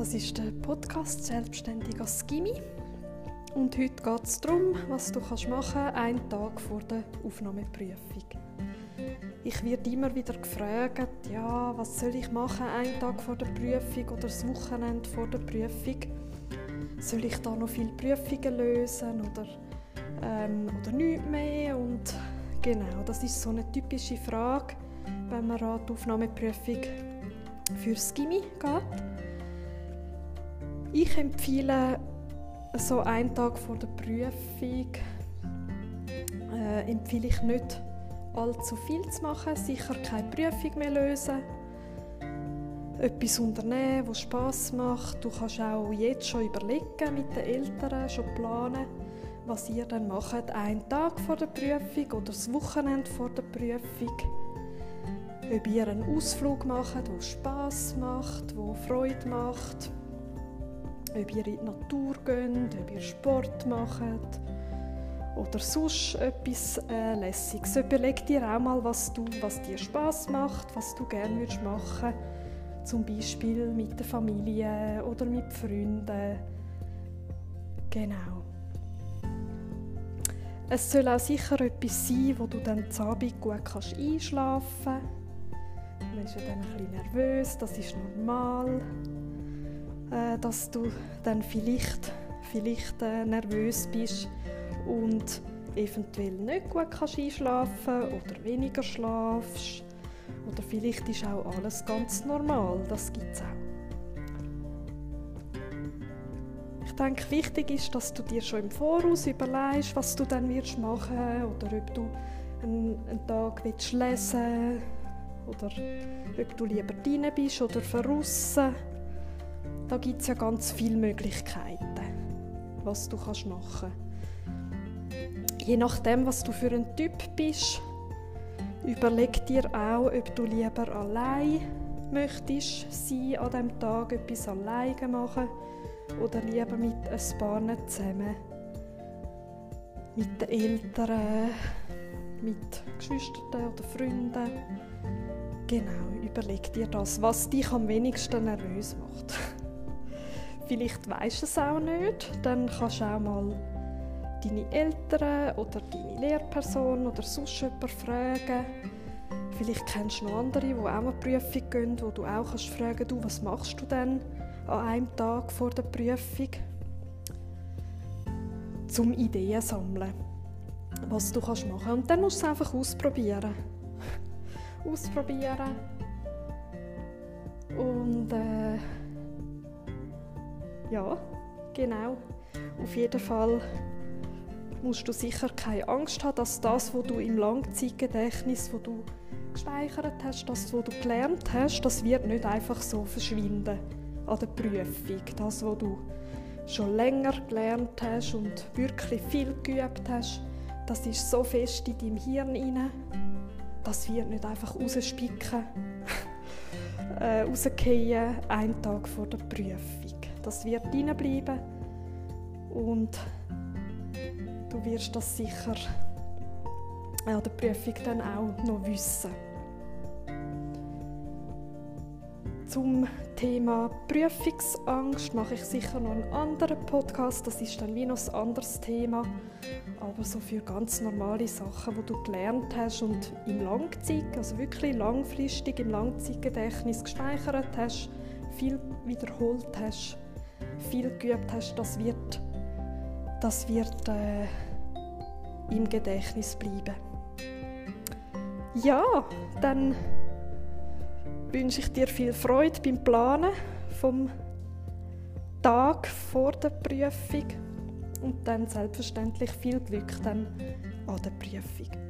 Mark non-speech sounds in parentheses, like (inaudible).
Das ist der Podcast Selbstständig als. Und heute geht es darum, was du kannst machen einen Tag vor der Aufnahmeprüfung. Ich werde immer wieder gefragt, ja, was soll ich machen, einen Tag vor der Prüfung oder das Wochenende vor der Prüfung? Soll ich da noch viele Prüfungen lösen oder, ähm, oder nichts mehr? Und genau, das ist so eine typische Frage, wenn man an die Aufnahmeprüfung fürs Gimmi geht. Ich empfehle so einen Tag vor der Prüfung äh, empfehle ich nicht allzu viel zu machen, sicher keine Prüfung mehr lösen, etwas unternehmen, was Spaß macht. Du kannst auch jetzt schon überlegen mit den Eltern, schon planen, was ihr dann macht, einen Tag vor der Prüfung oder das Wochenende vor der Prüfung. Ob ihr einen Ausflug macht, wo Spaß macht, wo Freude macht ob ihr in die Natur geht, ob ihr Sport macht oder sonst etwas äh, Lässiges. Überleg dir auch mal, was, du, was dir Spaß macht, was du gerne würdest machen zum Beispiel mit der Familie oder mit Freunden. Genau. Es soll auch sicher etwas sein, wo du dann zu Abend gut kannst einschlafen kannst. Du bist ja dann ein bisschen nervös, das ist normal. Äh, dass du dann vielleicht, vielleicht äh, nervös bist und eventuell nicht gut kannst einschlafen oder weniger schlafst. Oder vielleicht ist auch alles ganz normal, das gibt es auch. Ich denke, wichtig ist, dass du dir schon im Voraus überlegst, was du dann wirst machen oder ob du einen, einen Tag willst lesen oder ob du lieber drinnen bist oder draussen da gibt es ja ganz viele Möglichkeiten, was du kannst machen Je nachdem, was du für ein Typ bist, überleg dir auch, ob du lieber allein möchtest sein an diesem Tag, etwas alleine machen oder lieber mit ein paar zusammen. Mit den Eltern, mit Geschwistern oder Freunden. Genau, überleg dir das, was dich am wenigsten nervös macht. Vielleicht weisst du es auch nicht, dann kannst du auch mal deine Eltern oder deine Lehrperson oder sonst jemanden fragen. Vielleicht kennst du noch andere, die auch eine Prüfung gehen, wo du auch kannst fragen du, was machst du denn an einem Tag vor der Prüfung? Zum Ideen sammeln, was du kannst machen Und dann musst du es einfach ausprobieren. ausprobieren. Und äh, ja, genau. Auf jeden Fall musst du sicher keine Angst haben, dass das, was du im Langzeitgedächtnis, wo du gespeichert hast, das, was du gelernt hast, das wird nicht einfach so verschwinden an der Prüfung. Das, was du schon länger gelernt hast und wirklich viel geübt hast, das ist so fest in deinem Hirn inne, das wird nicht einfach rausspicken, (laughs) äh, rausgehen, einen Tag vor der Prüfung. Das wird bleiben und du wirst das sicher an der Prüfung dann auch noch wissen. Zum Thema Prüfungsangst mache ich sicher noch einen anderen Podcast. Das ist dann wie noch ein anderes Thema. Aber so für ganz normale Sachen, die du gelernt hast und im Langzeit, also wirklich langfristig im Langzeitgedächtnis gespeichert hast, viel wiederholt hast, viel geübt hast, das wird, das wird äh, im Gedächtnis bleiben. Ja, dann wünsche ich dir viel Freude beim Planen vom Tag vor der Prüfung und dann selbstverständlich viel Glück dann an der Prüfung.